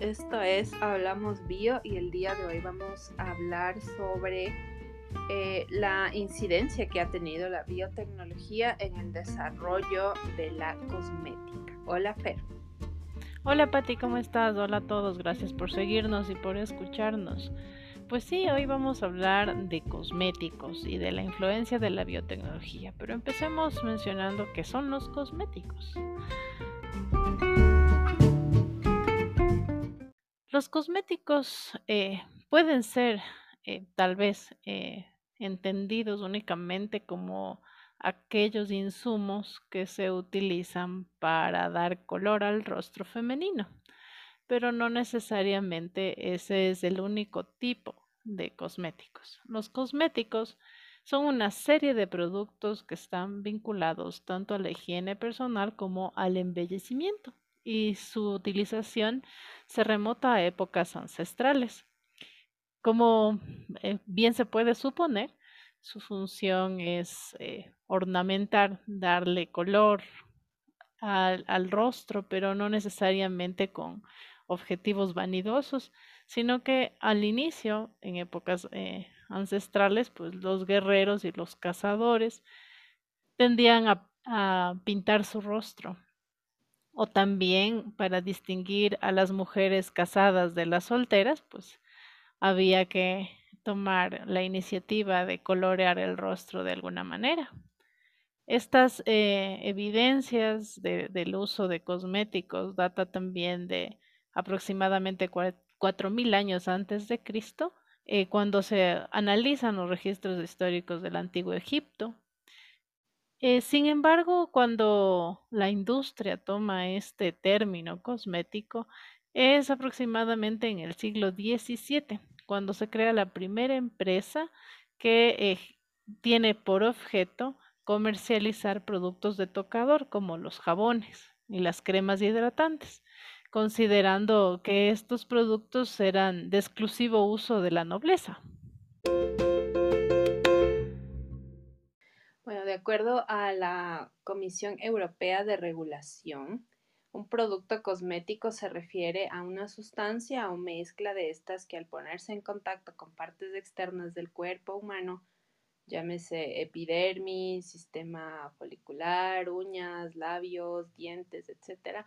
esto es Hablamos Bio y el día de hoy vamos a hablar sobre eh, la incidencia que ha tenido la biotecnología en el desarrollo de la cosmética. Hola Fer. Hola Pati, ¿cómo estás? Hola a todos, gracias por seguirnos y por escucharnos. Pues sí, hoy vamos a hablar de cosméticos y de la influencia de la biotecnología, pero empecemos mencionando qué son los cosméticos. Los cosméticos eh, pueden ser eh, tal vez eh, entendidos únicamente como aquellos insumos que se utilizan para dar color al rostro femenino, pero no necesariamente ese es el único tipo de cosméticos. Los cosméticos son una serie de productos que están vinculados tanto a la higiene personal como al embellecimiento y su utilización se remota a épocas ancestrales. Como eh, bien se puede suponer, su función es eh, ornamentar, darle color al, rostro, pero no necesariamente con objetivos vanidosos, sino que al inicio, en épocas eh, ancestrales, pues los guerreros y los cazadores tendían a pintar su rostro o también para distinguir a las mujeres casadas de las solteras, pues había que tomar la iniciativa de colorear el rostro de alguna manera. Estas eh, evidencias de, del uso de cosméticos data también de aproximadamente 4.000 años antes de Cristo, eh, cuando se analizan los registros históricos del antiguo Egipto, eh, sin embargo, cuando la industria toma este término cosmético, es aproximadamente en el siglo XVII, cuando se crea la primera empresa que eh, tiene por objeto comercializar productos de tocador como los jabones y las cremas hidratantes, considerando que estos productos eran de exclusivo uso de la nobleza. Bueno, de acuerdo a la Comisión Europea de Regulación, un producto cosmético se refiere a una sustancia o mezcla de estas que al ponerse en contacto con partes externas del cuerpo humano, llámese epidermis, sistema folicular, uñas, labios, dientes, etc.,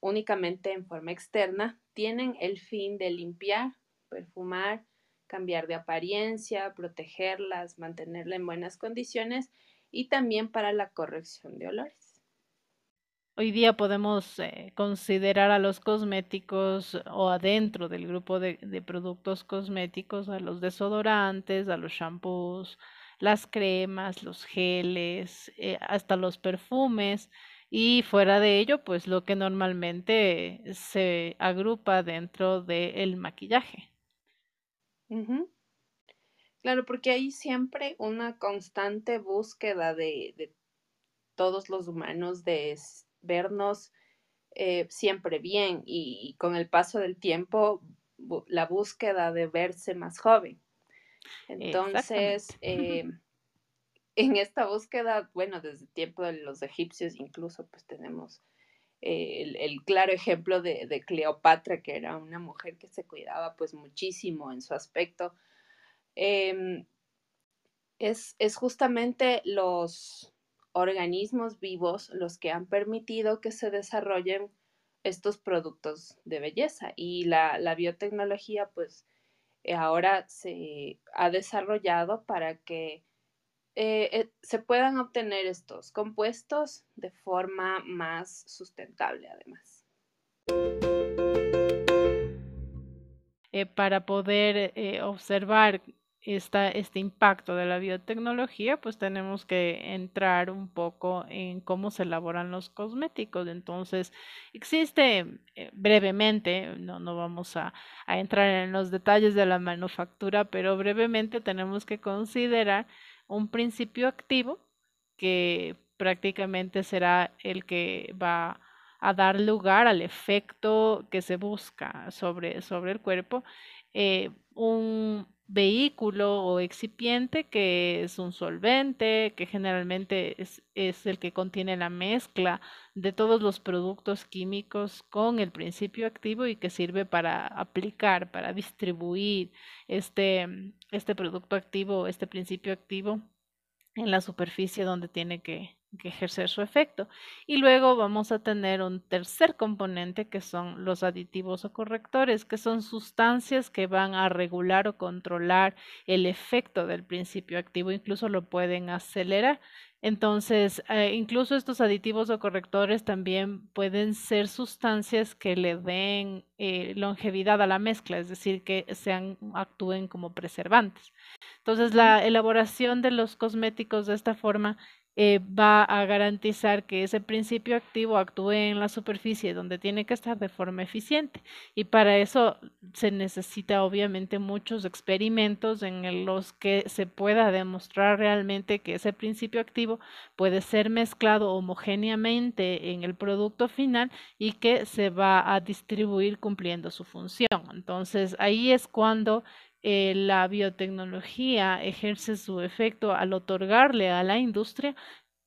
únicamente en forma externa, tienen el fin de limpiar, perfumar, cambiar de apariencia, protegerlas, mantenerla en buenas condiciones y también para la corrección de olores. Hoy día podemos eh, considerar a los cosméticos o adentro del grupo de, productos cosméticos a los desodorantes, a los shampoos, las cremas, los geles, eh, hasta los perfumes y fuera de ello, pues lo que normalmente se agrupa dentro del maquillaje. Claro, porque hay siempre una constante búsqueda de, de todos los humanos de vernos eh, siempre bien y, con el paso del tiempo la búsqueda de verse más joven. Entonces, eh, en esta búsqueda, bueno, desde el tiempo de los egipcios incluso, pues tenemos el, claro ejemplo de, Cleopatra, que era una mujer que se cuidaba pues muchísimo en su aspecto. Eh, es, es, justamente los organismos vivos los que han permitido que se desarrollen estos productos de belleza y la biotecnología pues ahora se ha desarrollado para que eh, eh, se puedan obtener estos compuestos de forma más sustentable además. Eh, para poder observar esta, este impacto de la biotecnología, pues tenemos que entrar un poco en cómo se elaboran los cosméticos. Entonces, existe brevemente, no, no vamos a entrar en los detalles de la manufactura, pero brevemente tenemos que considerar un principio activo que prácticamente será el que va a dar lugar al efecto que se busca sobre, sobre el cuerpo. Eh, un vehículo o excipiente que es un solvente, que generalmente es, es, el que contiene la mezcla de todos los productos químicos con el principio activo y que sirve para aplicar, para distribuir este, este producto activo, este principio activo en la superficie donde tiene que, que ejercer su efecto. Y luego vamos a tener un tercer componente que son los aditivos o correctores, que son sustancias que van a regular o controlar el efecto del principio activo, incluso lo pueden acelerar. Entonces, eh, incluso estos aditivos o correctores también pueden ser sustancias que le den eh, longevidad a la mezcla, es decir, que sean, actúen como preservantes. Entonces, la elaboración de los cosméticos de esta forma eh, va a garantizar que ese principio activo actúe en la superficie donde tiene que estar de forma eficiente. Y para eso se necesita obviamente muchos experimentos en los que se pueda demostrar realmente que ese principio activo puede ser mezclado homogéneamente en el producto final y que se va a distribuir cumpliendo su función. Entonces ahí es cuando eh, la biotecnología ejerce su efecto al otorgarle a la industria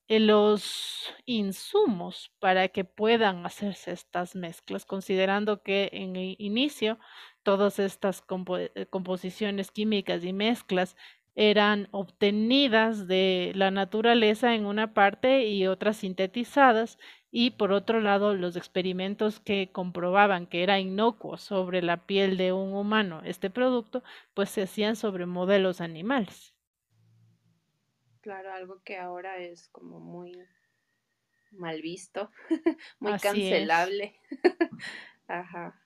eh, los insumos para que puedan hacerse estas mezclas, considerando que en el inicio todas estas eh, composiciones químicas y mezclas eran obtenidas de la naturaleza en una parte y otras sintetizadas y por otro lado los experimentos que comprobaban que era inocuo sobre la piel de un humano este producto, pues se hacían sobre modelos animales. Claro, algo que ahora es como muy mal visto, muy cancelable. Ajá.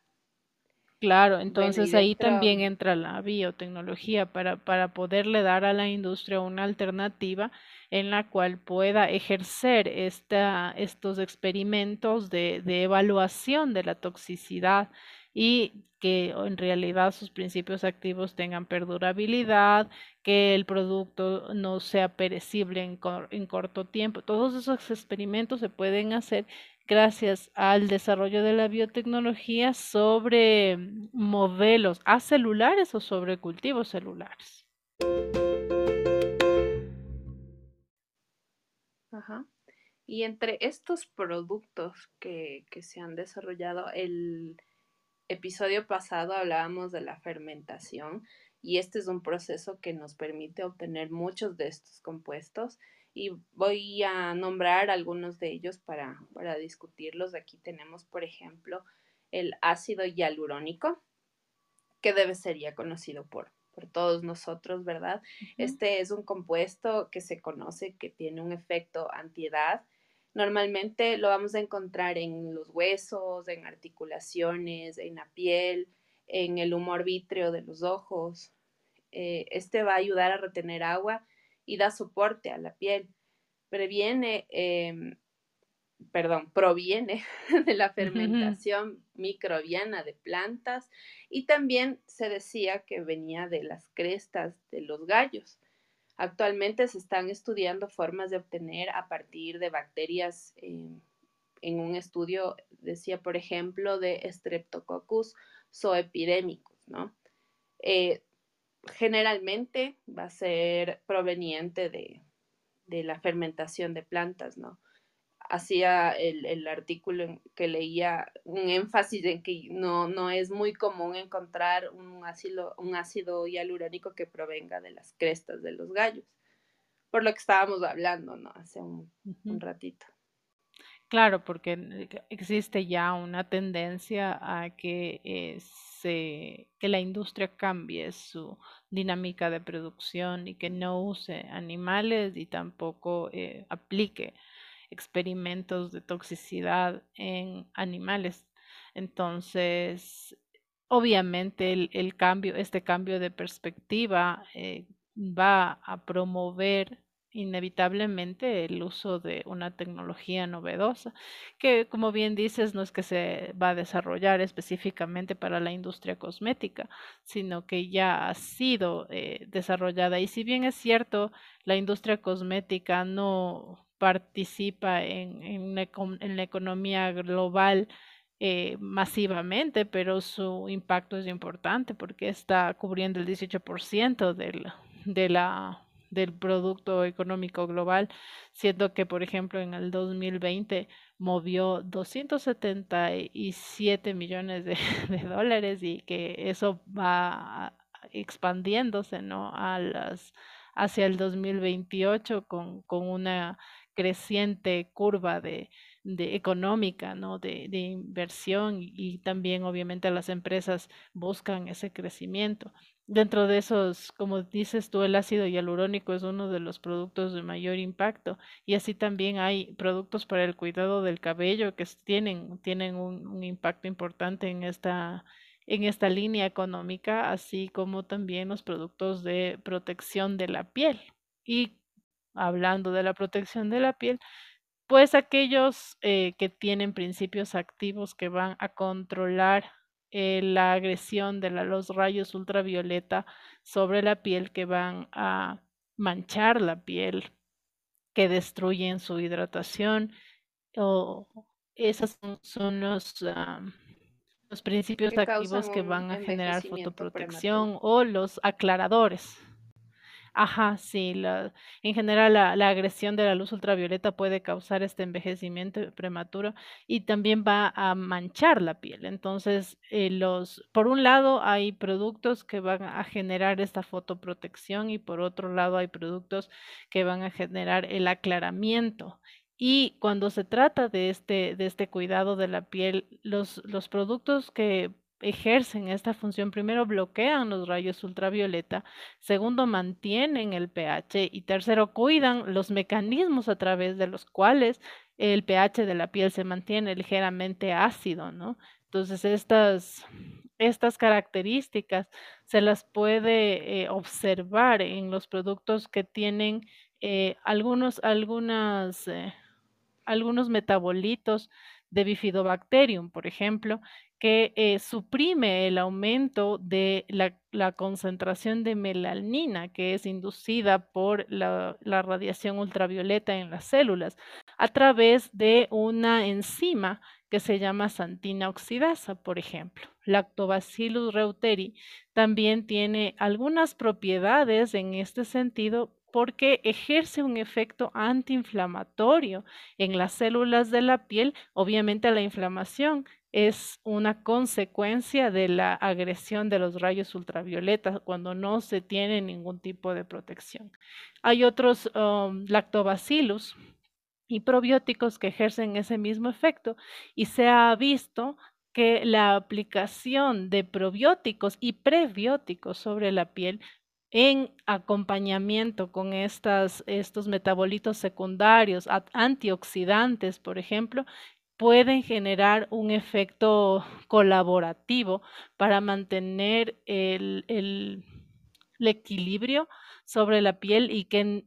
Claro, entonces ahí también entra la biotecnología para, para poderle dar a la industria una alternativa en la cual pueda ejercer esta, estos experimentos de, de evaluación de la toxicidad y que en realidad sus principios activos tengan perdurabilidad, que el producto no sea perecible en, en corto tiempo. Todos esos experimentos se pueden hacer gracias al desarrollo de la biotecnología sobre modelos acelulares o sobre cultivos celulares. Ajá. Y entre estos productos que, que se han desarrollado, el episodio pasado hablábamos de la fermentación y este es un proceso que nos permite obtener muchos de estos compuestos y voy a nombrar algunos de ellos para, para discutirlos. Aquí tenemos, por ejemplo, el ácido hialurónico, que debe ser ya conocido por, por todos nosotros, ¿verdad? Este es un compuesto que se conoce que tiene un efecto antiedad. Normalmente lo vamos a encontrar en los huesos, en articulaciones, en la piel, en el humor vítreo de los ojos. Eh, este va a ayudar a retener agua y da soporte a la piel. Previene, em, perdón, proviene de la fermentación microbiana de plantas y también se decía que venía de las crestas de los gallos. Actualmente se están estudiando formas de obtener a partir de bacterias. Em, en un estudio decía, por ejemplo, de Streptococcus zoepidemicus, ¿no? Eh, generalmente va a ser proveniente de, la fermentación de plantas, ¿no? Hacía el, artículo que leía un énfasis en que no, no es muy común encontrar un ácido, un ácido hialurónico que provenga de las crestas de los gallos, por lo que estábamos hablando, ¿no? Hace un, un ratito. Claro, porque existe ya una tendencia a que es que la industria cambie su dinámica de producción y que no use animales y tampoco eh, aplique experimentos de toxicidad en animales. Entonces, obviamente el, cambio, este cambio de perspectiva eh, va a promover inevitablemente el uso de una tecnología novedosa, que como bien dices, no es que se va a desarrollar específicamente para la industria cosmética, sino que ya ha sido eh, desarrollada. Y si bien es cierto, la industria cosmética no participa en, en, la economía global, eh, masivamente, pero su impacto es importante porque está cubriendo el 18% del, de la, del Producto Económico Global, siendo que, por ejemplo, en el 2020 movió 277 millones de, de dólares y que eso va expandiéndose, ¿no? A las, hacia el 2028 con, con una creciente curva de, de económica, ¿no? De, de inversión y, también obviamente las empresas buscan ese crecimiento. Dentro de esos, como dices tú, el ácido hialurónico es uno de los productos de mayor impacto y así también hay productos para el cuidado del cabello que tienen, tienen un, un impacto importante en esta, en esta línea económica, así como también los productos de protección de la piel. Y hablando de la protección de la piel, pues aquellos eh, que tienen principios activos que van a controlar eh, la agresión de la- los rayos ultravioleta sobre la piel, que van a manchar la piel, que destruyen su hidratación, o esos son, son los, am, los principios que activos que van a generar prematuro. fotoprotección o los aclaradores. Ajá, sí, en general la, la agresión de la luz ultravioleta puede causar este envejecimiento prematuro y también va a manchar la piel. Entonces, eh, los, por un lado hay productos que van a generar esta fotoprotección y por otro lado hay productos que van a generar el aclaramiento. Y cuando se trata de este, de este cuidado de la piel, los, los productos que ejercen esta función primero bloquean los rayos ultravioleta Segundo, mantienen el pH. Y tercero, cuidan los mecanismos a través de los cuales el pH de la piel se mantiene ligeramente ácido, ¿no? Entonces, estas, estas características se las puede eh, observar en los productos que tienen eh, algunos, algunas, eh, algunos metabolitos de Bifidobacterium, por ejemplo, que eh, suprime el aumento de la, concentración de melanina que es inducida por la, la radiación ultravioleta en las células a través de una enzima que se llama santina oxidasa, por ejemplo. Lactobacillus reuteri también tiene algunas propiedades en este sentido porque ejerce un efecto antiinflamatorio en las células de la piel. Obviamente la inflamación es una consecuencia de la agresión de los rayos ultravioleta cuando no se tiene ningún tipo de protección. Hay otros um, lactobacillus y probióticos que ejercen ese mismo efecto y se ha visto que la aplicación de probióticos y prebióticos sobre la piel en acompañamiento con estas, estos metabolitos secundarios, antioxidantes, por ejemplo, pueden generar un efecto colaborativo para mantener el, el, el equilibrio sobre la piel y que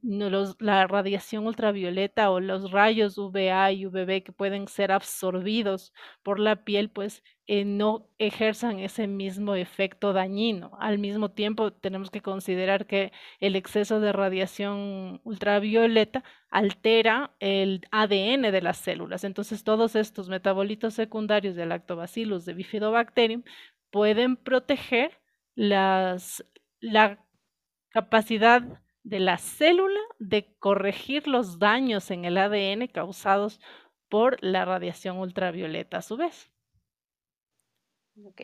la radiación ultravioleta o los rayos UVA y UVB que pueden ser absorbidos por la piel, pues eh, no ejerzan ese mismo efecto dañino. Al mismo tiempo, tenemos que considerar que el exceso de radiación ultravioleta altera el ADN de las células. Entonces, todos estos metabolitos secundarios del lactobacillus de bifidobacterium pueden proteger las, la capacidad de la célula de corregir los daños en el ADN causados por la radiación ultravioleta a su vez. Ok.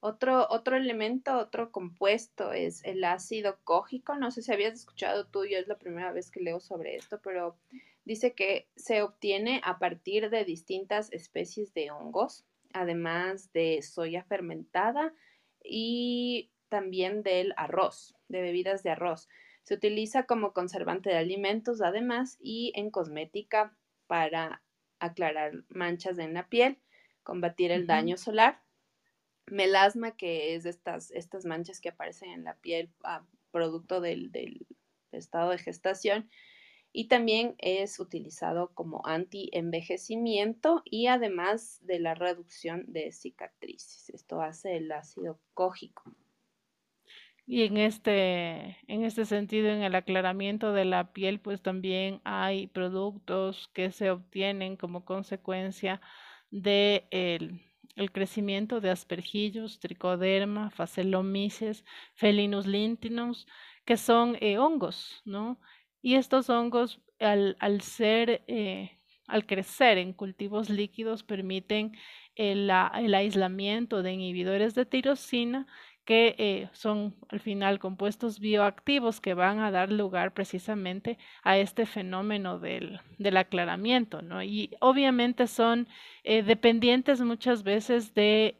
Otro, otro elemento, otro compuesto es el ácido cógico. No sé si habías escuchado tú, yo es la primera vez que leo sobre esto, pero dice que se obtiene a partir de distintas especies de hongos, además de soya fermentada y también del arroz, de bebidas de arroz. Se utiliza como conservante de alimentos, además, y en cosmética para aclarar manchas en la piel, combatir el daño solar melasma, que es estas, estas manchas que aparecen en la piel a producto del, del, estado de gestación. Y también es utilizado como anti-envejecimiento y además de la reducción de cicatrices. Esto hace el ácido cógico. Y en este, en este sentido, en el aclaramiento de la piel, pues también hay productos que se obtienen como consecuencia de el, crecimiento de aspergillus, tricoderma, facelomices, felinus lintinus, que son eh, hongos, ¿no? Y estos hongos, al, al ser, eh, al crecer en cultivos líquidos, permiten el, el aislamiento de inhibidores de tirosina que eh, son al final compuestos bioactivos que van a dar lugar precisamente a este fenómeno del, del aclaramiento, ¿no? Y obviamente son eh, dependientes muchas veces de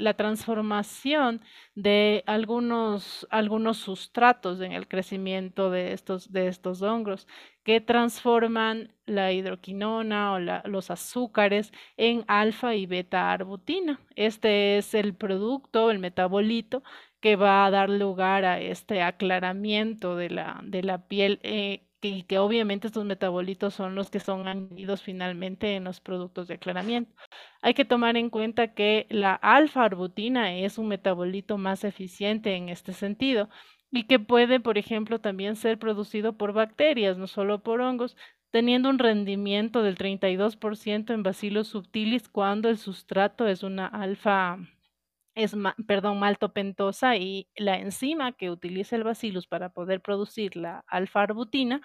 la transformación de algunos, algunos sustratos en el crecimiento de estos, de estos hongos que transforman la hidroquinona o los azúcares en alfa y beta arbutina. Este es el producto, el metabolito que va a dar lugar a este aclaramiento de la, de la piel eh, y que obviamente estos metabolitos son los que son añadidos finalmente en los productos de aclaramiento. Hay que tomar en cuenta que la alfa-arbutina es un metabolito más eficiente en este sentido y que puede, por ejemplo, también ser producido por bacterias, no solo por hongos, teniendo un rendimiento del 32% en bacilos subtilis cuando el sustrato es una alfa, es, perdón, maltopentosa y la enzima que utiliza el bacillus para poder producir la alfa-arbutina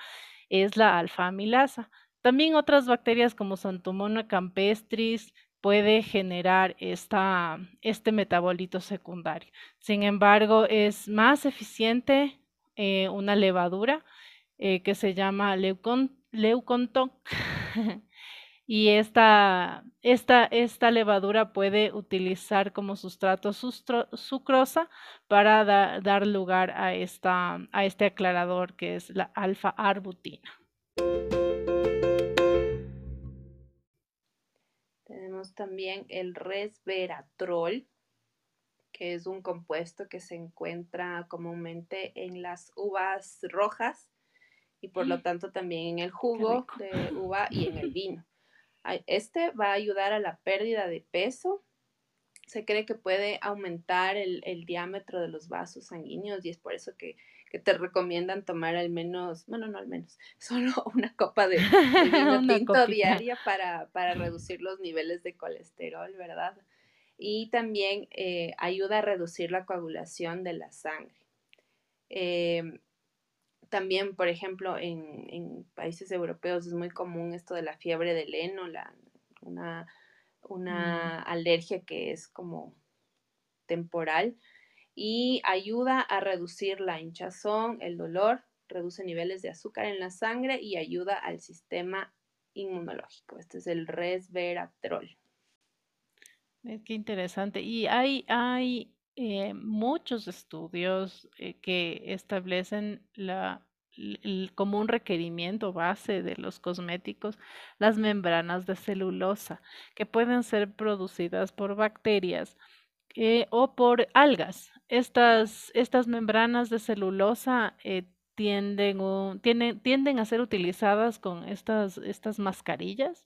es la alfa-amilasa. También otras bacterias como Santomona campestris, puede generar esta, este metabolito secundario. Sin embargo, es más eficiente eh, una levadura eh, que se llama leucon, y esta, esta, esta, levadura puede utilizar como sustrato sucrosa para dar lugar a, esta, a este aclarador que es la alfa-arbutina. también el resveratrol, que es un compuesto que se encuentra comúnmente en las uvas rojas y por lo tanto también en el jugo de uva y en el vino. Este va a ayudar a la pérdida de peso. Se cree que puede aumentar el, el diámetro de los vasos sanguíneos y es por eso que que te recomiendan tomar al menos, bueno, no al menos, solo una copa de, vino tinto diaria para, reducir los niveles de colesterol, ¿verdad? Y también eh, ayuda a reducir la coagulación de la sangre. Em, también, por ejemplo, en, países europeos es muy común esto de la fiebre del heno, la, una, una mm. alergia que es como temporal y ayuda a reducir la hinchazón, el dolor, reduce niveles de azúcar en la sangre y ayuda al sistema inmunológico. Este es el resveratrol. Qué interesante. Y hay, hay eh, muchos estudios eh, que establecen la, como un requerimiento base de los cosméticos las membranas de celulosa que pueden ser producidas por bacterias o por algas. Estas, estas membranas de celulosa eh, tienden, tienden a ser utilizadas con estas, estas mascarillas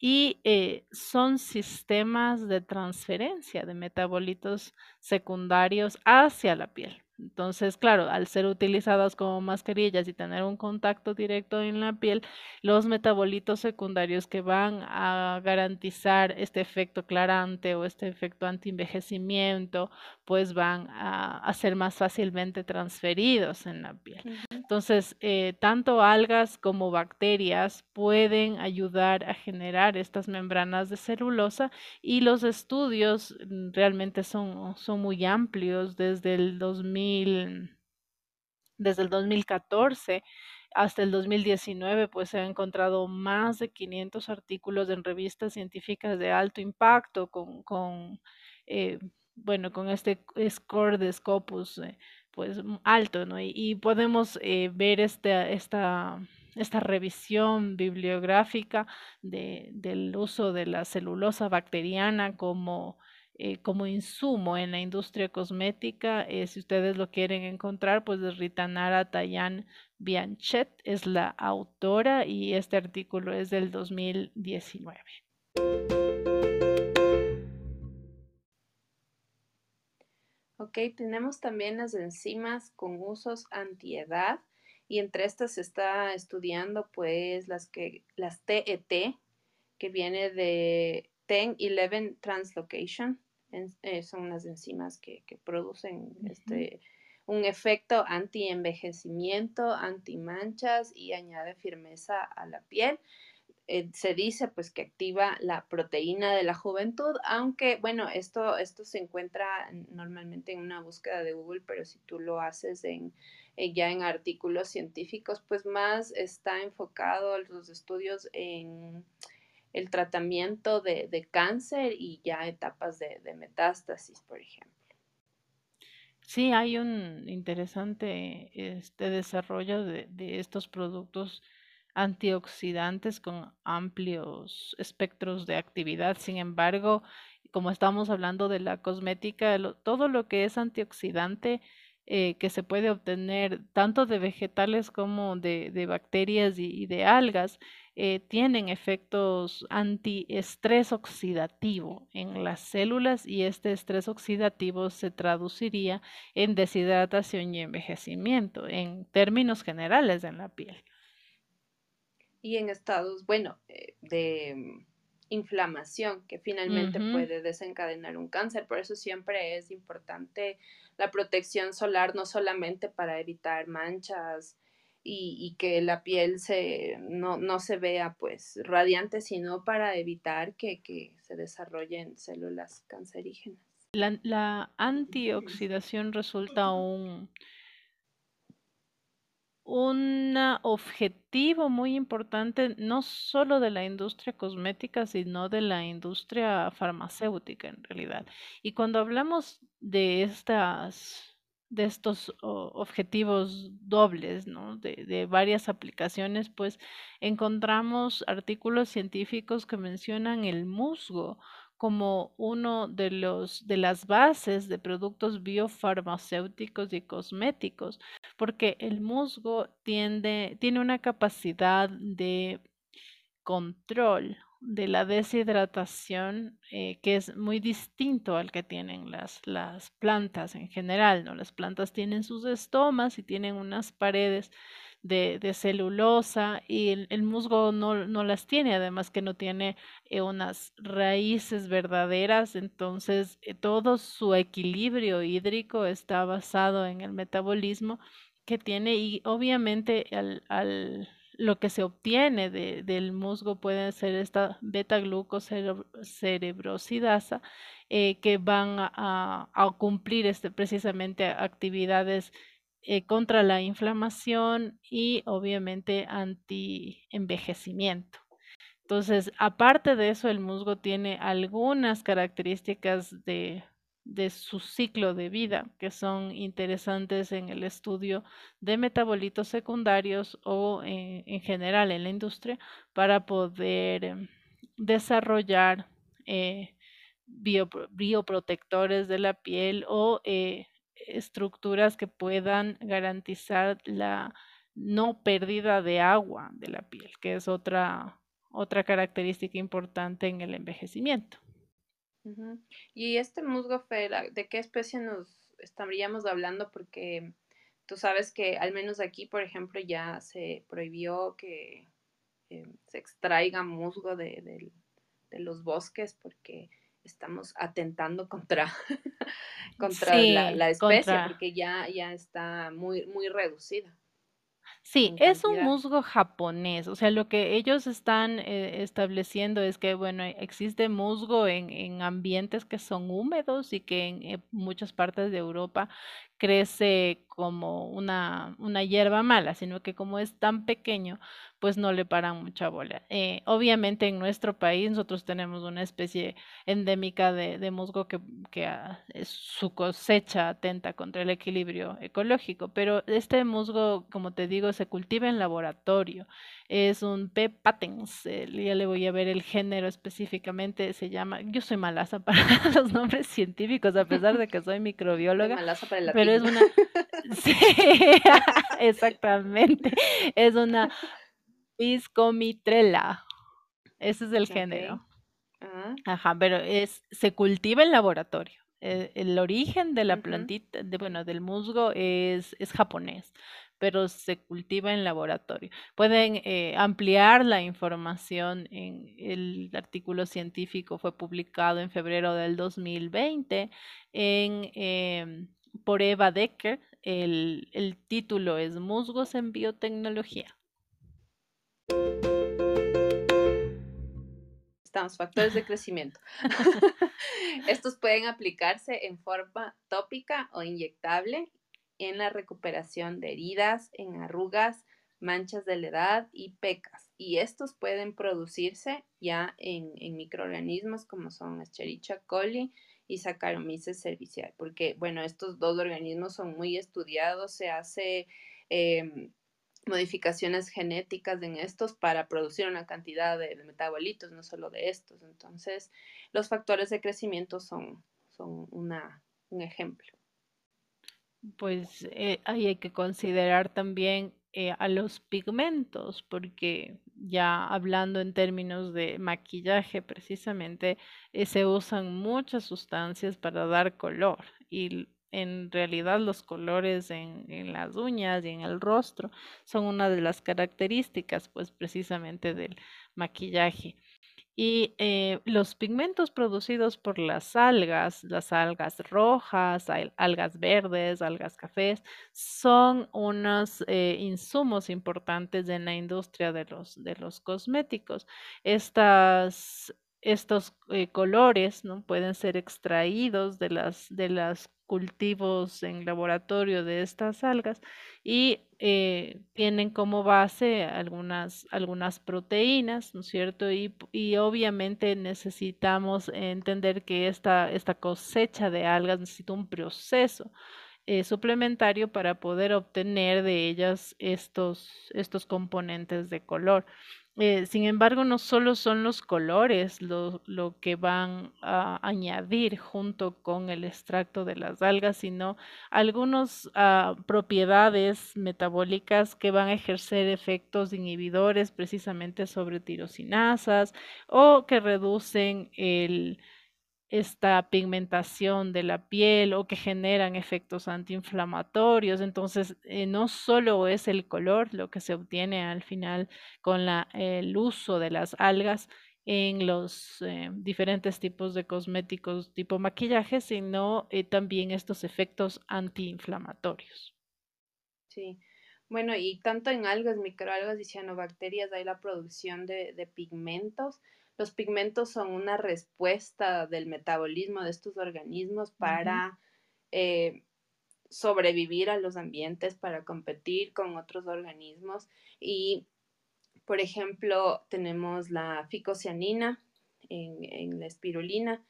y eh, son sistemas de transferencia de metabolitos secundarios hacia la piel. Entonces, claro, al ser utilizadas como mascarillas y tener un contacto directo en la piel, los metabolitos secundarios que van a garantizar este efecto clarante o este efecto anti-envejecimiento, pues van a, ser más fácilmente transferidos en la piel. Entonces, eh, tanto algas como bacterias pueden ayudar a generar estas membranas de celulosa y los estudios mm, realmente son, son muy amplios desde el 2000 desde el 2014 hasta el 2019, pues se han encontrado más de 500 artículos en revistas científicas de alto impacto con, eh, bueno, con este score de Scopus, eh, pues alto, ¿no? Y, podemos eh, ver esta, esta, esta revisión bibliográfica de, del uso de la celulosa bacteriana como eh, como insumo en la industria cosmética. Eh, si ustedes lo quieren encontrar, pues Ritanara Tayan Bianchet es la autora y este artículo es del 2019. Ok, tenemos también las enzimas con usos antiedad y entre estas se está estudiando pues las que las TET, e que viene de 10-11 translocation. Eh, son unas enzimas que, producen este, un efecto anti-envejecimiento, anti-manchas y añade firmeza a la piel. Eh, se dice pues que activa la proteína de la juventud, aunque bueno, esto, esto se encuentra normalmente en una búsqueda de Google, pero si tú lo haces en, eh, ya en artículos científicos, pues más está enfocado los estudios en el tratamiento de, cáncer y ya etapas de, metástasis, por ejemplo. Sí, hay un interesante este desarrollo de, de estos productos antioxidantes con amplios espectros de actividad. Sin embargo, como estamos hablando de la cosmética, todo lo que es antioxidante eh, que se puede obtener tanto de vegetales como de, bacterias y, de algas, eh, tienen efectos antiestrés oxidativo en las células y este estrés oxidativo se traduciría en deshidratación y envejecimiento en términos generales en la piel y en estados, bueno, eh, de inflamación que finalmente puede desencadenar un cáncer. Por eso siempre es importante la protección solar, no solamente para evitar manchas y, que la piel se, no, se vea pues radiante, sino para evitar que, se desarrollen células cancerígenas. La, la antioxidación resulta un un objetivo muy importante no solo de la industria cosmética, sino de la industria farmacéutica en realidad. Y cuando hablamos de estas de estos objetivos dobles, ¿no? De, varias aplicaciones, pues encontramos artículos científicos que mencionan el musgo como uno de los de las bases de productos biofarmacéuticos y cosméticos, porque el musgo tiene una capacidad de control de la deshidratación eh, que es muy distinto al que tienen las, las plantas en general, ¿no? Las plantas tienen sus estomas y tienen unas paredes de, celulosa y el, musgo no, no, las tiene, además que no tiene eh, unas raíces verdaderas, entonces eh, todo su equilibrio hídrico está basado en el metabolismo que tiene y obviamente al lo que se obtiene de, del musgo puede ser esta beta-glucocerebrosidasa eh, que van a, cumplir este, precisamente actividades eh, contra la inflamación y obviamente anti-envejecimiento. Entonces, aparte de eso, el musgo tiene algunas características de, de su ciclo de vida que son interesantes en el estudio de metabolitos secundarios o eh, en general en la industria para poder em, desarrollar eh, bioprotectores de la piel o estructuras que puedan garantizar la no pérdida de agua de la piel, que es otra, otra característica importante en el envejecimiento. Y este musgo fera, ¿de qué especie nos estaríamos hablando? Porque tú sabes que al menos aquí, por ejemplo, ya se prohibió que eh, se extraiga musgo de, de, los bosques porque estamos atentando contra, contra la, especie, porque ya, ya está muy, muy reducida. Sí, es un musgo japonés, o sea, lo que ellos están eh, estableciendo es que, bueno, existe musgo en, en ambientes que son húmedos y que en eh, muchas partes de Europa crece como una, una hierba mala, sino que como es tan pequeño, pues no le paran mucha bola. Eh, obviamente en nuestro país nosotros tenemos una especie endémica de, musgo que, que ah, su cosecha atenta contra el equilibrio ecológico, pero este musgo, como te digo, se cultiva en laboratorio. Es un P. patens, ya le voy a ver el género específicamente, se llama, yo soy malaza para los nombres científicos, a pesar de que soy microbióloga, malaza para el pero es una, sí, exactamente, es una Piscomitrella. Ese es el género. Ah. Ajá, pero es, se cultiva en laboratorio. Eh, el, origen de la plantita, de, bueno, del musgo es, es japonés, pero se cultiva en laboratorio. Pueden eh, ampliar la información en el artículo científico, fue publicado en febrero del 2020 en, em, por Eva Decker. El, el título es Musgos en Biotecnología. Estamos, factores de crecimiento. Estos pueden aplicarse en forma tópica o inyectable en la recuperación de heridas, en arrugas, manchas de la edad y pecas. Y estos pueden producirse ya en, microorganismos como son Escherichia coli y Saccharomyces cerevisiae, porque bueno, estos dos organismos son muy estudiados, se hace em, modificaciones genéticas en estos para producir una cantidad de, metabolitos, no solo de estos. Entonces, los factores de crecimiento son, son una, un ejemplo. Pues eh, hay que considerar también eh, a los pigmentos, porque ya hablando en términos de maquillaje, precisamente eh, se usan muchas sustancias para dar color y en realidad los colores en, en, las uñas y en el rostro son una de las características pues precisamente del maquillaje. Y eh, los pigmentos producidos por las algas, las algas rojas, algas verdes, algas cafés, son unos eh, insumos importantes en la industria de los, de los cosméticos. Estas, estos eh, colores ¿no? pueden ser extraídos de las, de las cultivos en laboratorio de estas algas y eh, tienen como base algunas, algunas proteínas, ¿no es cierto? Y, y, obviamente necesitamos entender que esta, esta cosecha de algas necesita un proceso eh, suplementario para poder obtener de ellas estos, estos componentes de color. Eh, sin embargo, no solo son los colores lo, que van a añadir junto con el extracto de las algas, sino algunas ah, propiedades metabólicas que van a ejercer efectos inhibidores precisamente sobre tirosinasas o que reducen el, esta pigmentación de la piel o que generan efectos antiinflamatorios. Entonces, eh, no solo es el color lo que se obtiene al final con la, el uso de las algas en los eh, diferentes tipos de cosméticos tipo maquillaje, sino eh, también estos efectos antiinflamatorios. Sí. Bueno, y tanto en algas, microalgas y cianobacterias hay la producción de, de pigmentos los pigmentos son una respuesta del metabolismo de estos organismos para eh, sobrevivir a los ambientes, para competir con otros organismos. Y, por ejemplo, tenemos la ficocianina en, la espirulina,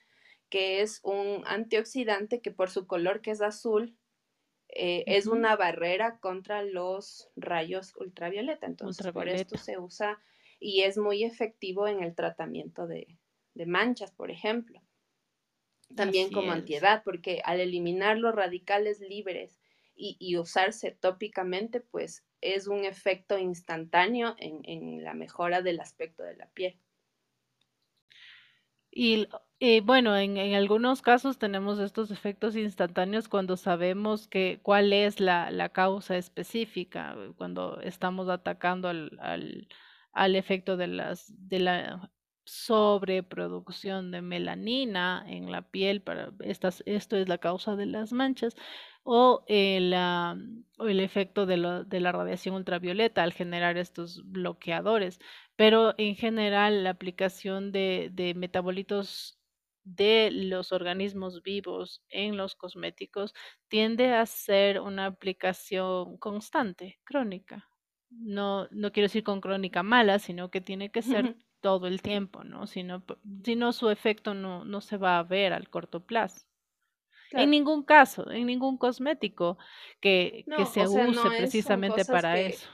que es un antioxidante que por su color que es azul, eh, es una barrera contra los rayos ultravioleta. Entonces, por esto se usa y es muy efectivo en el tratamiento de, manchas, por ejemplo. También como antiedad, porque al eliminar los radicales libres y, usarse tópicamente, pues es un efecto instantáneo en, la mejora del aspecto de la piel. Y eh, bueno, en, algunos casos tenemos estos efectos instantáneos cuando sabemos que cuál es la, causa específica, cuando estamos atacando al, al efecto de, las, de la sobreproducción de melanina en la piel, para estas, esto es la causa de las manchas, o el, o el efecto de, la radiación ultravioleta al generar estos bloqueadores. Pero en general la aplicación de, de metabolitos de los organismos vivos en los cosméticos tiende a ser una aplicación constante, crónica no, no quiero decir con crónica mala, sino que tiene que ser todo el tiempo, ¿no? Si no, si no su efecto no, no se va a ver al corto plazo. En ningún caso, en ningún cosmético que, que se use precisamente para eso.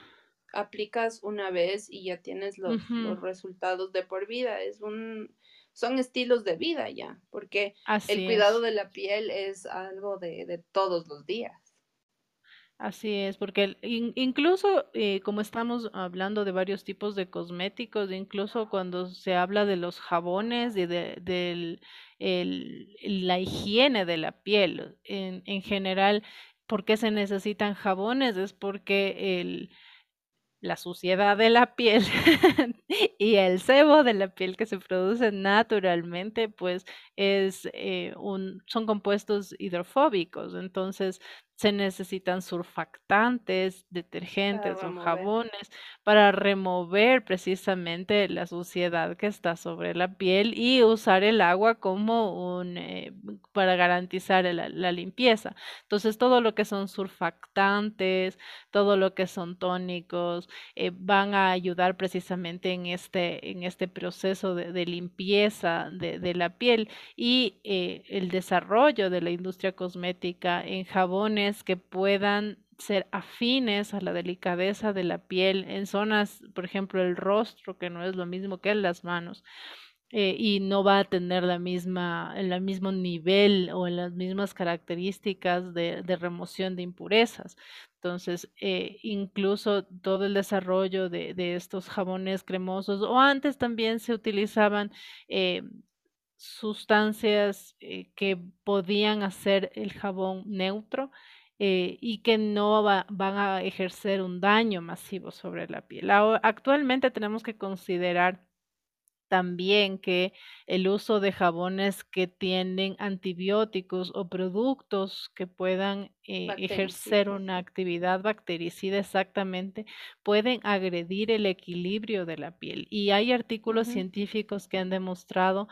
Aplicas una vez y ya tienes los, los, resultados de por vida. Es un, son estilos de vida ya, porque el cuidado de la piel es algo de, de todos los días. Así es, porque incluso eh, como estamos hablando de varios tipos de cosméticos, incluso cuando se habla de los jabones y de, la higiene de la piel, en, en general ¿Por qué se necesitan jabones? Es porque la suciedad de la piel y el sebo de la piel que se produce naturalmente, pues es eh, son compuestos hidrofóbicos. Entonces, se necesitan surfactantes, detergentes o jabones para remover precisamente la suciedad que está sobre la piel y usar el agua como un eh, para garantizar la, la, limpieza. Entonces todo lo que son surfactantes, todo lo que son tónicos eh, van a ayudar precisamente en este en este proceso de, de limpieza de, de, la piel y eh, el desarrollo de la industria cosmética en jabones que puedan ser afines a la delicadeza de la piel en zonas, por ejemplo, el rostro, que no es lo mismo que las manos. Eh, y no va a tener la misma, el mismo nivel o las mismas características de, remoción de impurezas. Entonces, eh, incluso todo el desarrollo de, estos jabones cremosos, o antes también se utilizaban eh, sustancias que podían hacer el jabón neutro eh, y que no va, van a ejercer un daño masivo sobre la piel. Ahora, actualmente tenemos que considerar también que el uso de jabones que tienen antibióticos o productos que puedan eh, ejercer una actividad bactericida exactamente pueden agredir el equilibrio de la piel. Y hay artículos uh -huh. científicos que han demostrado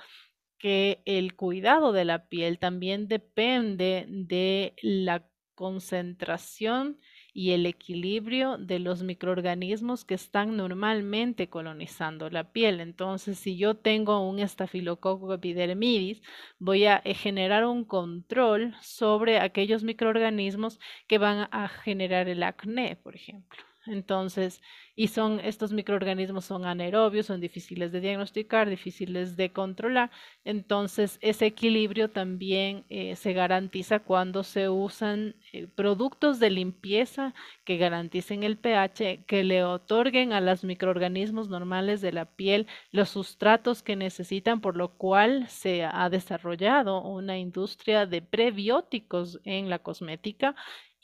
que el cuidado de la piel también depende de la concentración y el equilibrio de los microorganismos que están normalmente colonizando la piel. Entonces, si yo tengo un estafilococo epidermidis, voy a eh, generar un control sobre aquellos microorganismos que van a generar el acné, por ejemplo. Entonces, y son estos microorganismos son anaerobios, son difíciles de diagnosticar, difíciles de controlar. Entonces, ese equilibrio también eh, se garantiza cuando se usan eh, productos de limpieza que garanticen el pH, que le otorguen a los microorganismos normales de la piel los sustratos que necesitan, por lo cual se ha desarrollado una industria de prebióticos en la cosmética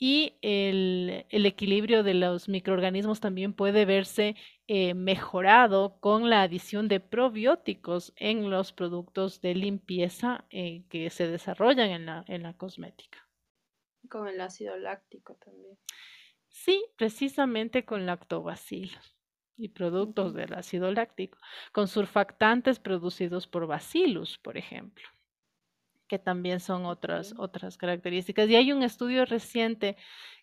y el, el, equilibrio de los microorganismos también puede verse eh, mejorado con la adición de probióticos en los productos de limpieza eh, que se desarrollan en la, en la cosmética. Con el ácido láctico también. Sí, precisamente con lactobacilos y productos del ácido láctico, con surfactantes producidos por bacillus, por ejemplo que también son otras, otras características. Y hay un estudio reciente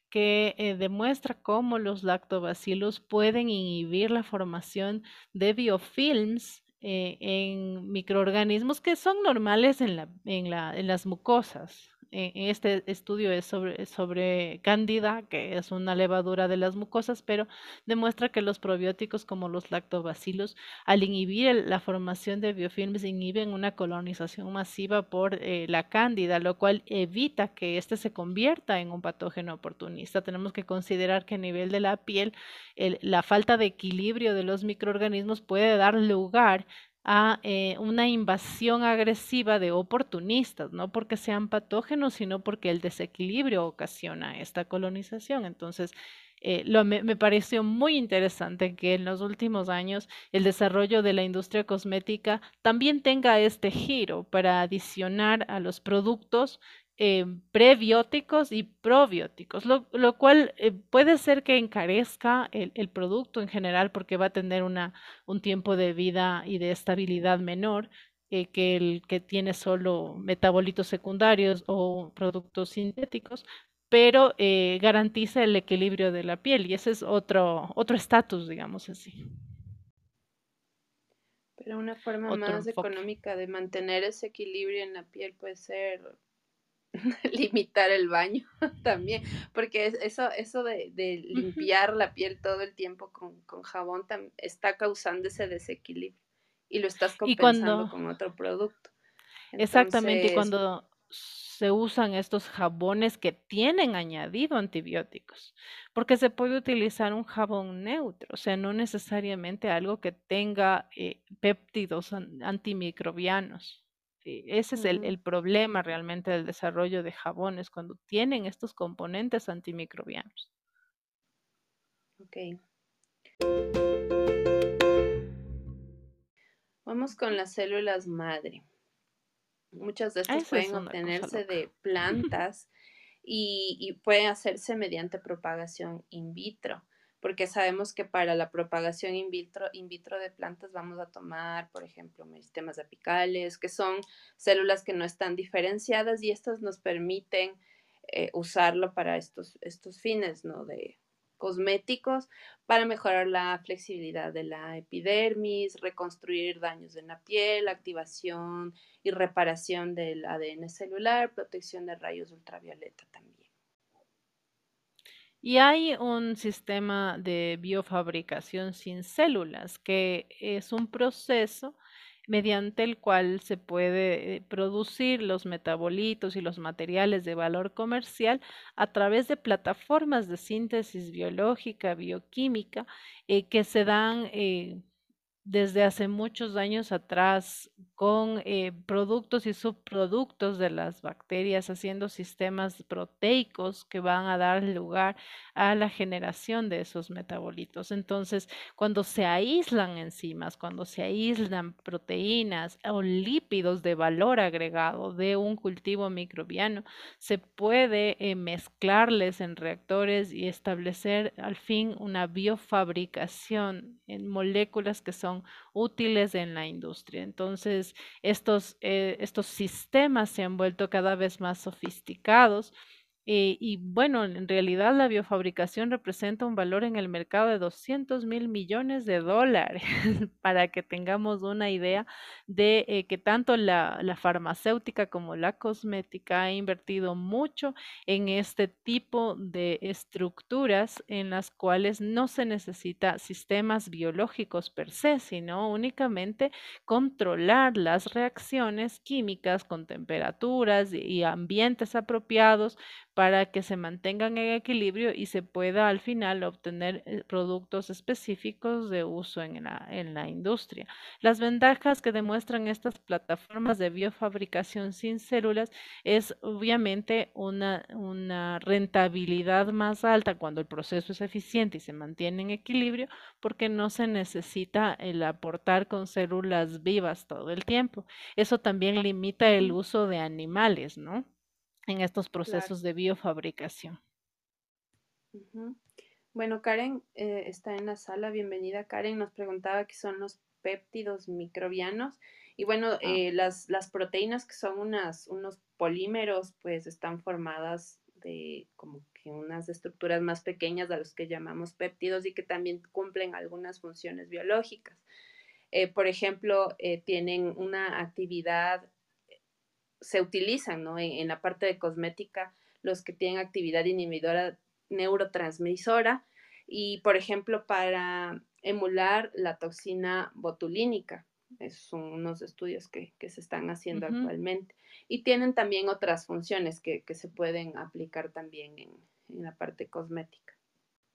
que eh, demuestra cómo los lactobacilos pueden inhibir la formación de biofilms eh, en microorganismos que son normales en, la, en, la, en las mucosas en este estudio es sobre, sobre cándida, que es una levadura de las mucosas, pero demuestra que los probióticos como los lactobacilos, al inhibir la formación de biofilms, inhiben una colonización masiva por eh, la cándida, lo cual evita que éste se convierta en un patógeno oportunista. Tenemos que considerar que a nivel de la piel, el, la falta de equilibrio de los microorganismos puede dar lugar a eh, una invasión agresiva de oportunistas, no porque sean patógenos, sino porque el desequilibrio ocasiona esta colonización. Entonces, eh, lo, me, me, pareció muy interesante que en los últimos años el desarrollo de la industria cosmética también tenga este giro para adicionar a los productos eh, prebióticos y probióticos, lo, lo cual eh, puede ser que encarezca el, el, producto en general porque va a tener una, un tiempo de vida y de estabilidad menor eh, que el que tiene solo metabolitos secundarios o productos sintéticos, pero eh, garantiza el equilibrio de la piel y ese es otro otro estatus, digamos así. Pero una forma otro más enfoque. económica de mantener ese equilibrio en la piel puede ser limitar el baño también, porque eso, eso de, de limpiar la piel todo el tiempo con, con jabón está causando ese desequilibrio y lo estás compensando cuando, con otro producto. Entonces, exactamente, cuando se usan estos jabones que tienen añadido antibióticos, porque se puede utilizar un jabón neutro, o sea, no necesariamente algo que tenga eh, péptidos antimicrobianos ese es el, el problema realmente del desarrollo de jabones, cuando tienen estos componentes antimicrobianos. Ok. Vamos con las células madre. Muchas de estas pueden obtenerse de plantas y, y pueden hacerse mediante propagación in vitro porque sabemos que para la propagación in vitro, in vitro de plantas vamos a tomar, por ejemplo, sistemas apicales, que son células que no están diferenciadas y estas nos permiten eh, usarlo para estos, estos fines, ¿no? De cosméticos, para mejorar la flexibilidad de la epidermis, reconstruir daños en la piel, activación y reparación del ADN celular, protección de rayos ultravioleta también. Y hay un sistema de biofabricación sin células, que es un proceso mediante el cual se puede eh, producir los metabolitos y los materiales de valor comercial a través de plataformas de síntesis biológica, bioquímica, eh, que se dan eh, desde hace muchos años atrás con eh, productos y subproductos de las bacterias haciendo sistemas proteicos que van a dar lugar a la generación de esos metabolitos. Entonces, cuando se aíslan enzimas, cuando se aíslan proteínas o lípidos de valor agregado de un cultivo microbiano, se puede eh, mezclarles en reactores y establecer al fin una biofabricación en moléculas que son útiles en la industria. Entonces, estos, eh, estos sistemas se han vuelto cada vez más sofisticados eh, y bueno, en realidad la biofabricación representa un valor en el mercado de 200 mil millones de dólares, para que tengamos una idea de eh, que tanto la, la, farmacéutica como la cosmética ha invertido mucho en este tipo de estructuras en las cuales no se necesita sistemas biológicos per se, sino únicamente controlar las reacciones químicas con temperaturas y ambientes apropiados para que se mantengan en equilibrio y se pueda al final obtener eh, productos específicos de uso en la, en la industria. Las ventajas que demuestran estas plataformas de biofabricación sin células es obviamente una, una rentabilidad más alta cuando el proceso es eficiente y se mantiene en equilibrio porque no se necesita el aportar con células vivas todo el tiempo. Eso también limita el uso de animales, ¿no? En estos procesos de biofabricación. Bueno, Karen eh, está en la sala. Bienvenida, Karen. Nos preguntaba qué son los péptidos microbianos. Y bueno, ah. eh, las, las, proteínas que son unas, unos polímeros, pues están formadas de como que unas estructuras más pequeñas a los que llamamos péptidos y que también cumplen algunas funciones biológicas. Eh, por ejemplo, tienen una actividad se utilizan ¿no? en, la parte de cosmética los que tienen actividad inhibidora neurotransmisora y, por ejemplo, para emular la toxina botulínica. Esos son unos estudios que, se están haciendo actualmente. Y tienen también otras funciones que, se pueden aplicar también en, la parte cosmética.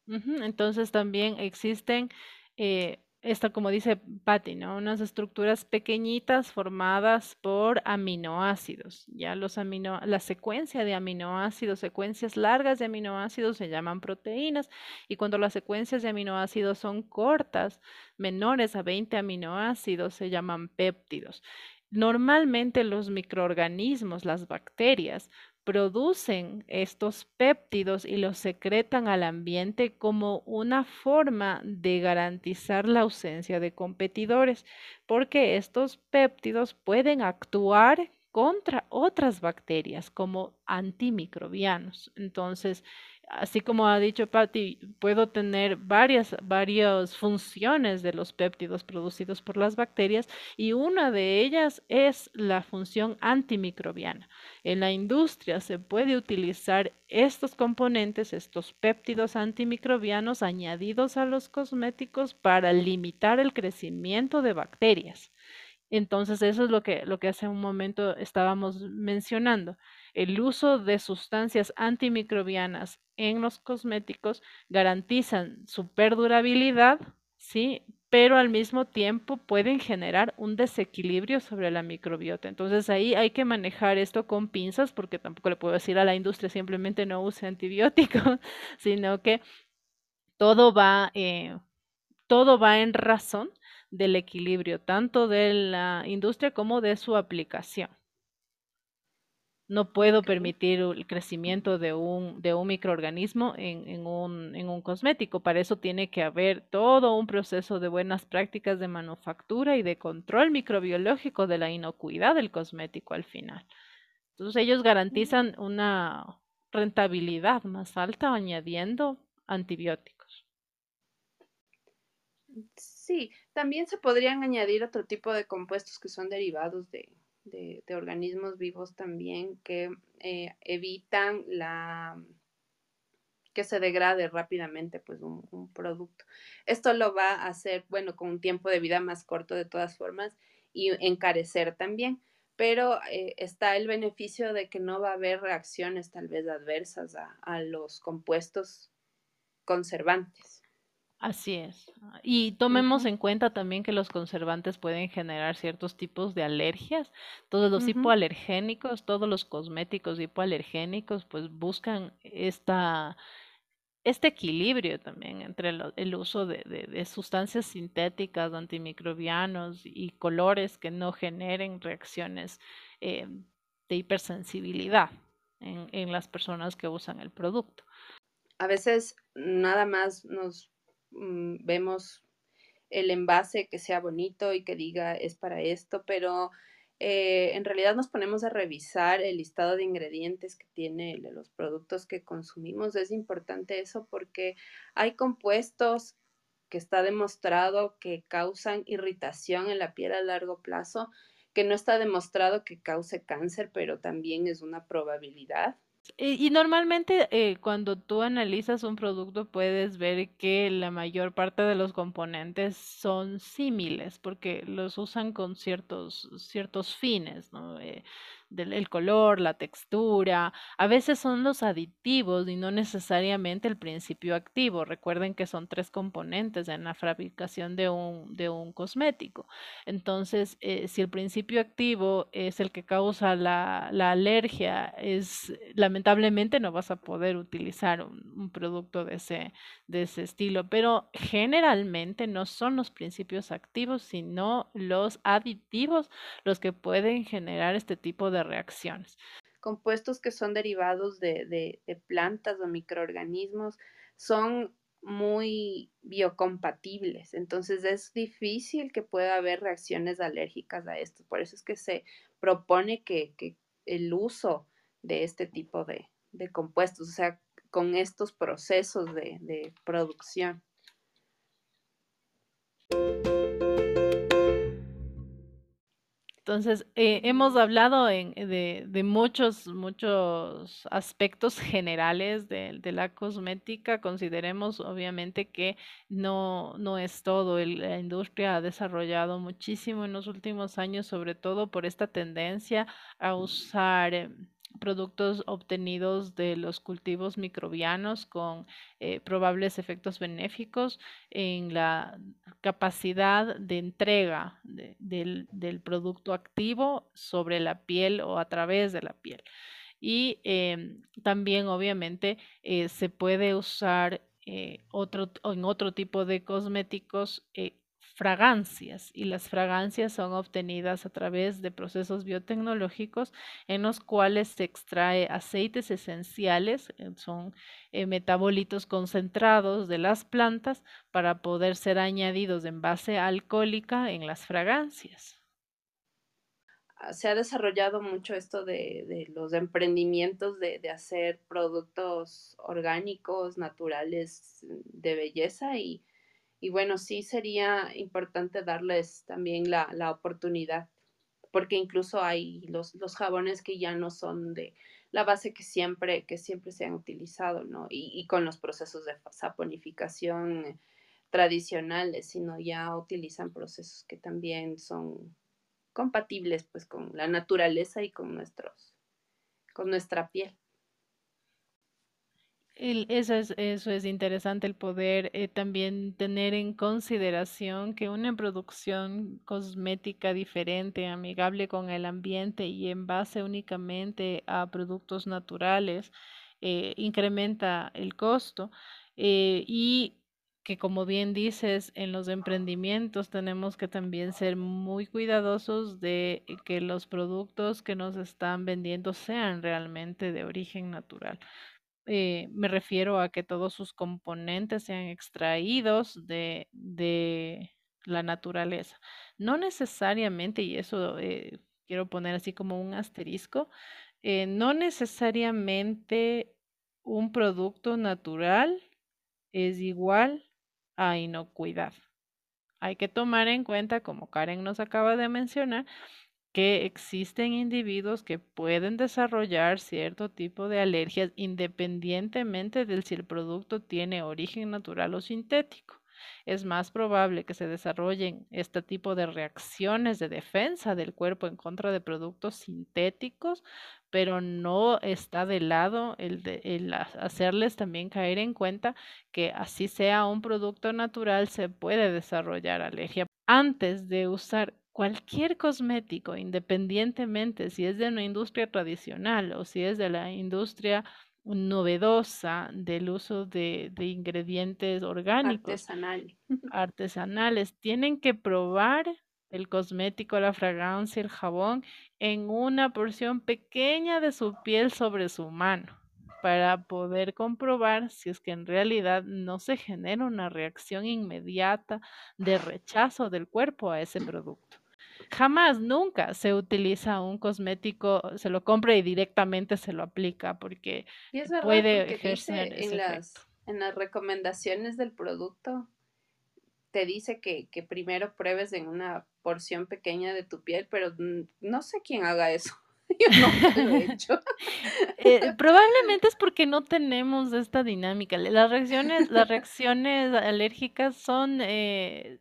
Entonces también existen eh, esto como dice Patty, ¿no? Unas estructuras pequeñitas formadas por aminoácidos. Ya los amino, la secuencia de aminoácidos, secuencias largas de aminoácidos se llaman proteínas y cuando las secuencias de aminoácidos son cortas, menores a 20 aminoácidos, se llaman péptidos. Normalmente los microorganismos, las bacterias, producen estos péptidos y los secretan al ambiente como una forma de garantizar la ausencia de competidores, porque estos péptidos pueden actuar contra otras bacterias como antimicrobianos. Entonces, así como ha dicho Patty, puedo tener varias, varias funciones de los péptidos producidos por las bacterias y una de ellas es la función antimicrobiana. En la industria se puede utilizar estos componentes, estos péptidos antimicrobianos añadidos a los cosméticos para limitar el crecimiento de bacterias. Entonces, eso es lo que, lo que hace un momento estábamos mencionando. El uso de sustancias antimicrobianas en los cosméticos garantizan su perdurabilidad, ¿sí? pero al mismo tiempo pueden generar un desequilibrio sobre la microbiota. Entonces ahí hay que manejar esto con pinzas porque tampoco le puedo decir a la industria simplemente no use antibióticos, sino que todo va, eh, todo va en razón del equilibrio tanto de la industria como de su aplicación. No puedo permitir el crecimiento de un, de un microorganismo en, en, un, en un cosmético. Para eso tiene que haber todo un proceso de buenas prácticas de manufactura y de control microbiológico de la inocuidad del cosmético al final. Entonces ellos garantizan una rentabilidad más alta añadiendo antibióticos. Sí, también se podrían añadir otro tipo de compuestos que son derivados de, de, organismos vivos también que eh, evitan la que se degrade rápidamente pues un, producto. Esto lo va a hacer, bueno, con un tiempo de vida más corto de todas formas y encarecer también, pero eh, está el beneficio de que no va a haber reacciones tal vez adversas a los compuestos conservantes. Así es. Y tomemos en cuenta también que los conservantes pueden generar ciertos tipos de alergias. Todos los hipoalergénicos, todos los cosméticos hipoalergénicos, pues buscan esta, este equilibrio también entre el uso de, sustancias sintéticas, antimicrobianos y colores que no generen reacciones eh, de hipersensibilidad en, en las personas que usan el producto. A veces nada más nos Mm, vemos el envase que sea bonito y que diga es para esto, pero eh, en realidad nos ponemos a revisar el listado de ingredientes que tiene los productos que consumimos. Es importante eso porque hay compuestos que está demostrado que causan irritación en la piel a largo plazo, que no está demostrado que cause cáncer, pero también es una probabilidad. Y, normalmente eh, cuando tú analizas un producto puedes ver que la mayor parte de los componentes son símiles porque los usan con ciertos, ciertos fines, ¿no? Eh, del color, la textura, a veces son los aditivos y no necesariamente el principio activo. Recuerden que son tres componentes en la fabricación de un, de un cosmético. Entonces, eh, si el principio activo es el que causa la, la, alergia, es lamentablemente no vas a poder utilizar un, producto de ese, de ese estilo, pero generalmente no son los principios activos, sino los aditivos los que pueden generar este tipo de reacciones. Compuestos que son derivados de, plantas o microorganismos son muy biocompatibles, entonces es difícil que pueda haber reacciones alérgicas a esto. Por eso es que se propone que, el uso de este tipo de, compuestos, o sea, con estos procesos de, producción. Entonces, eh, hemos hablado de, de, muchos, muchos aspectos generales de, de, la cosmética. Consideremos, obviamente, que no, no es todo. la industria ha desarrollado muchísimo en los últimos años, sobre todo por esta tendencia a usar em, productos obtenidos de los cultivos microbianos con eh, probables efectos benéficos en la capacidad de entrega del, producto activo sobre la piel o a través de la piel. Y em, también obviamente eh, se puede usar eh, otro, en otro tipo de cosméticos fragancias y las fragancias son obtenidas a través de procesos biotecnológicos en los cuales se extrae aceites esenciales, eh, son eh, metabolitos concentrados de las plantas para poder ser añadidos en base alcohólica en las fragancias. Ah, se ha desarrollado mucho esto de, los emprendimientos de, de hacer productos orgánicos, naturales, de belleza y y bueno, sí sería importante darles también la, la oportunidad, porque incluso hay los, los, jabones que ya no son de la base que siempre, que siempre se han utilizado, ¿no? Y, y con los procesos de saponificación tradicionales, sino ya utilizan procesos que también son compatibles pues con la naturaleza y con nuestros con nuestra piel. Eso es, eso es interesante el poder eh, también tener en consideración que una producción cosmética diferente, amigable con el ambiente y en base únicamente a productos naturales, eh, incrementa el costo eh, y que como bien dices, en los emprendimientos tenemos que también ser muy cuidadosos de que los productos que nos están vendiendo sean realmente de origen natural. Eh, me refiero a que todos sus componentes sean extraídos de, la naturaleza. No necesariamente, y eso eh, quiero poner así como un asterisco, eh, no necesariamente un producto natural es igual a inocuidad. Hay que tomar en cuenta, como Karen nos acaba de mencionar, que existen individuos que pueden desarrollar cierto tipo de alergias independientemente de si el producto tiene origen natural o sintético. Es más probable que se desarrollen este tipo de reacciones de defensa del cuerpo en contra de productos sintéticos, pero no está de lado el, hacerles también caer en cuenta que así sea un producto natural, se puede desarrollar alergia. Antes de usar cualquier cosmético, independientemente si es de una industria tradicional o si es de la industria novedosa del uso de, de ingredientes orgánicos, Artesanal. artesanales, tienen que probar el cosmético, la fragancia, el jabón en una porción pequeña de su piel sobre su mano para poder comprobar si es que en realidad no se genera una reacción inmediata de rechazo del cuerpo a ese producto. Jamás, nunca se utiliza un cosmético, se lo compra y directamente se lo aplica porque Y es verdad, puede porque ejercer dice ese en efecto. las, en las recomendaciones del producto, te dice que, que primero pruebes en una porción pequeña de tu piel, pero no sé quién haga eso. Yo nunca lo he hecho. Eh, probablemente es porque no tenemos esta dinámica. Las reacciones, las reacciones alérgicas son, eh,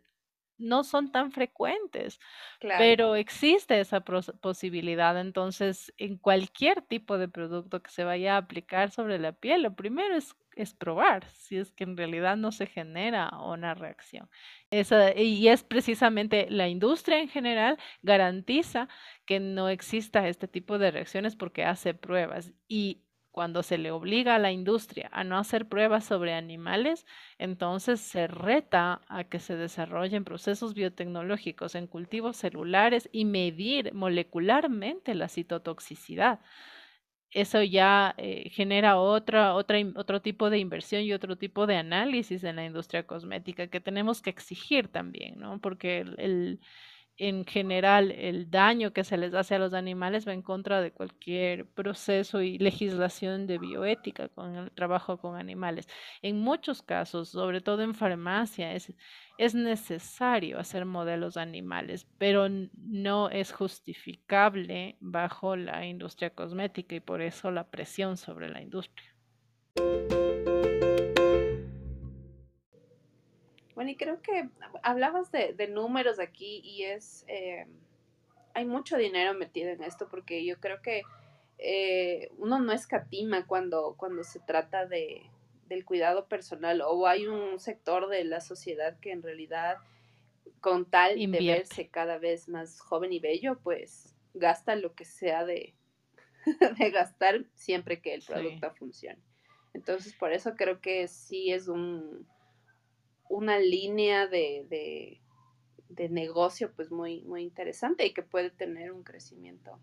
no son tan frecuentes, Claro, pero existe esa posibilidad. Entonces, en cualquier tipo de producto que se vaya a aplicar sobre la piel, lo primero es, es probar si es que en realidad no se genera una reacción. Esa, y es precisamente la industria en general garantiza que no exista este tipo de reacciones porque hace pruebas y cuando se le obliga a la industria a no hacer pruebas sobre animales, entonces se reta a que se desarrollen procesos biotecnológicos en cultivos celulares y medir molecularmente la citotoxicidad. Eso ya eh, genera otra, otra, otro tipo de inversión y otro tipo de análisis en la industria cosmética que tenemos que exigir también, ¿no? Porque el- en general el daño que se les hace a los animales va en contra de cualquier proceso y legislación de bioética con el trabajo con animales. En muchos casos, sobre todo en farmacia, es, es necesario hacer modelos animales, pero no es justificable bajo la industria cosmética y por eso la presión sobre la industria. Bueno, y creo que hablabas de, de números aquí y es, eh, hay mucho dinero metido en esto porque yo creo que eh, uno no escatima cuando, cuando se trata de, del cuidado personal o hay un sector de la sociedad que en realidad con tal de verse cada vez más joven y bello, pues gasta lo que sea de, de gastar siempre que el Sí. producto funcione. Entonces, por eso creo que sí es un, una línea de, de, negocio pues muy, muy interesante y que puede tener un crecimiento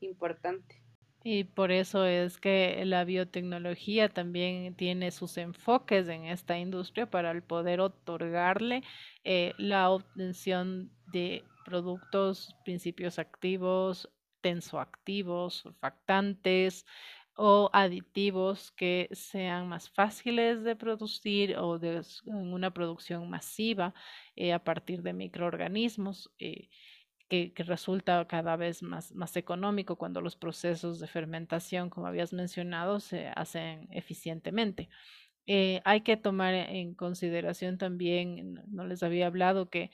importante. Y por eso es que la biotecnología también tiene sus enfoques en esta industria para el poder otorgarle eh, la obtención de productos, principios activos, tensoactivos, surfactantes o aditivos que sean más fáciles de producir o de en una producción masiva eh, a partir de microorganismos. eh, que, resulta cada vez más, más económico cuando los procesos de fermentación, como habías mencionado, se hacen eficientemente. Eh, hay que tomar en consideración también, no les había hablado que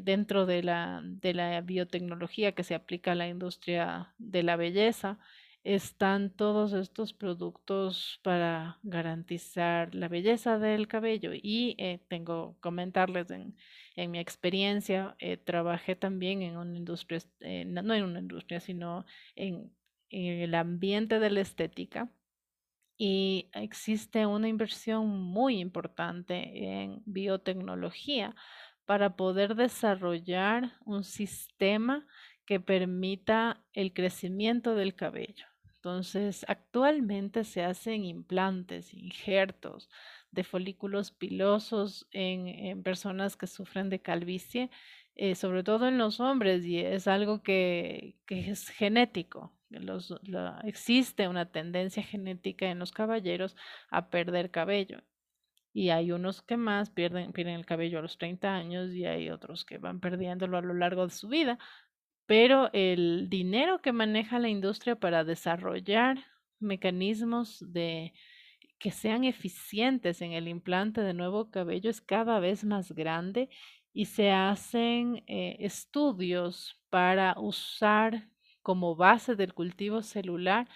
dentro de la, de la biotecnología que se aplica a la industria de la belleza, están todos estos productos para garantizar la belleza del cabello. Y eh, tengo comentarles en, en mi experiencia, eh, trabajé también en una industria, eh, no en una industria, sino en, en el ambiente de la estética. Y existe una inversión muy importante en biotecnología para poder desarrollar un sistema que permita el crecimiento del cabello. Entonces, actualmente se hacen implantes, injertos de folículos pilosos en, personas que sufren de calvicie, eh, sobre todo en los hombres, y es algo que, es genético. existe una tendencia genética en los caballeros a perder cabello. Y hay unos que más pierden, pierden el cabello a los 30 años y hay otros que van perdiéndolo a lo largo de su vida. Pero el dinero que maneja la industria para desarrollar mecanismos de que sean eficientes en el implante de nuevo cabello es cada vez más grande y se hacen eh, estudios para usar como base del cultivo celular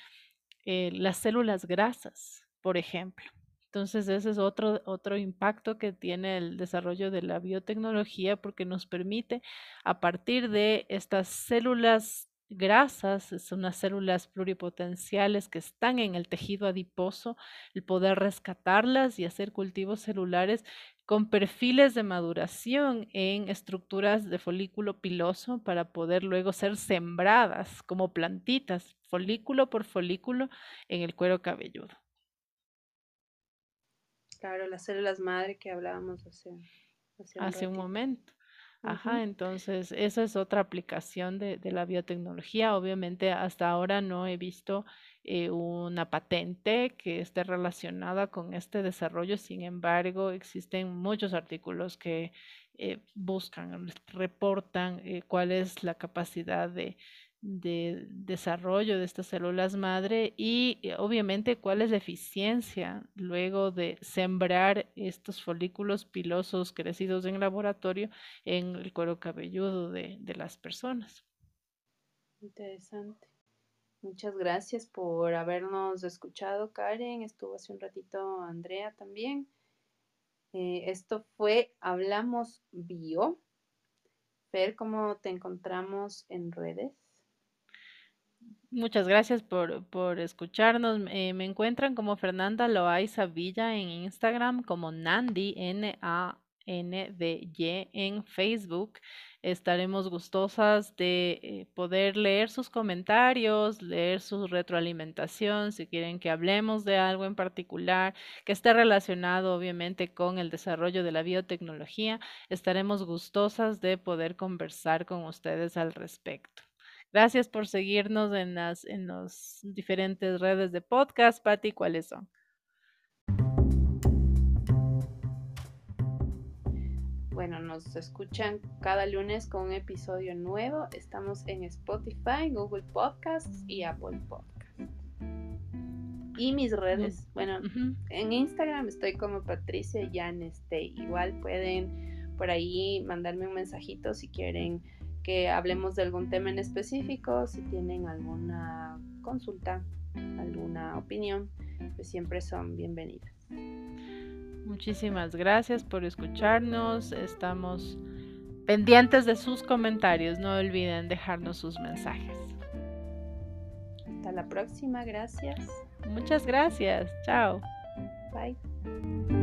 eh, las células grasas, por ejemplo. Entonces, ese es otro, otro impacto que tiene el desarrollo de la biotecnología porque nos permite, a partir de estas células grasas, son unas células pluripotenciales que están en el tejido adiposo, el poder rescatarlas y hacer cultivos celulares con perfiles de maduración en estructuras de folículo piloso para poder luego ser sembradas como plantitas, folículo por folículo, en el cuero cabelludo. Claro, las células madre que hablábamos hace, hace, un, momento. Ajá, entonces esa es otra aplicación de, la biotecnología. Obviamente hasta ahora no he visto eh, una patente que esté relacionada con este desarrollo, sin embargo existen muchos artículos que eh, buscan, reportan eh, cuál es la capacidad de, de desarrollo de estas células madre y eh, obviamente cuál es la eficiencia luego de sembrar estos folículos pilosos crecidos en laboratorio en el cuero cabelludo de, las personas. Interesante. Muchas gracias por habernos escuchado, Karen. Estuvo hace un ratito Andrea también. Eh, esto fue Hablamos Bio. Ver cómo te encontramos en redes. Muchas gracias por, por escucharnos. Eh, me encuentran como Fernanda Loaiza Villa en Instagram, como Nandi, N-A-N-D-Y en Facebook. Estaremos gustosas de eh, poder leer sus comentarios, leer su retroalimentación, si quieren que hablemos de algo en particular que esté relacionado obviamente con el desarrollo de la biotecnología. Estaremos gustosas de poder conversar con ustedes al respecto. Gracias por seguirnos en las en los diferentes redes de podcast. Patti, ¿cuáles son? Bueno, nos escuchan cada lunes con un episodio nuevo. Estamos en Spotify, Google Podcasts y Apple Podcasts. Y mis redes, bueno, en Instagram estoy como Patricia Yaneste. Igual pueden por ahí mandarme un mensajito si quieren que hablemos de algún tema en específico, si tienen alguna consulta, alguna opinión, pues siempre son bienvenidas. Muchísimas gracias por escucharnos. Estamos pendientes de sus comentarios. No olviden dejarnos sus mensajes. Hasta la próxima. Gracias. Muchas gracias. Chao. Bye.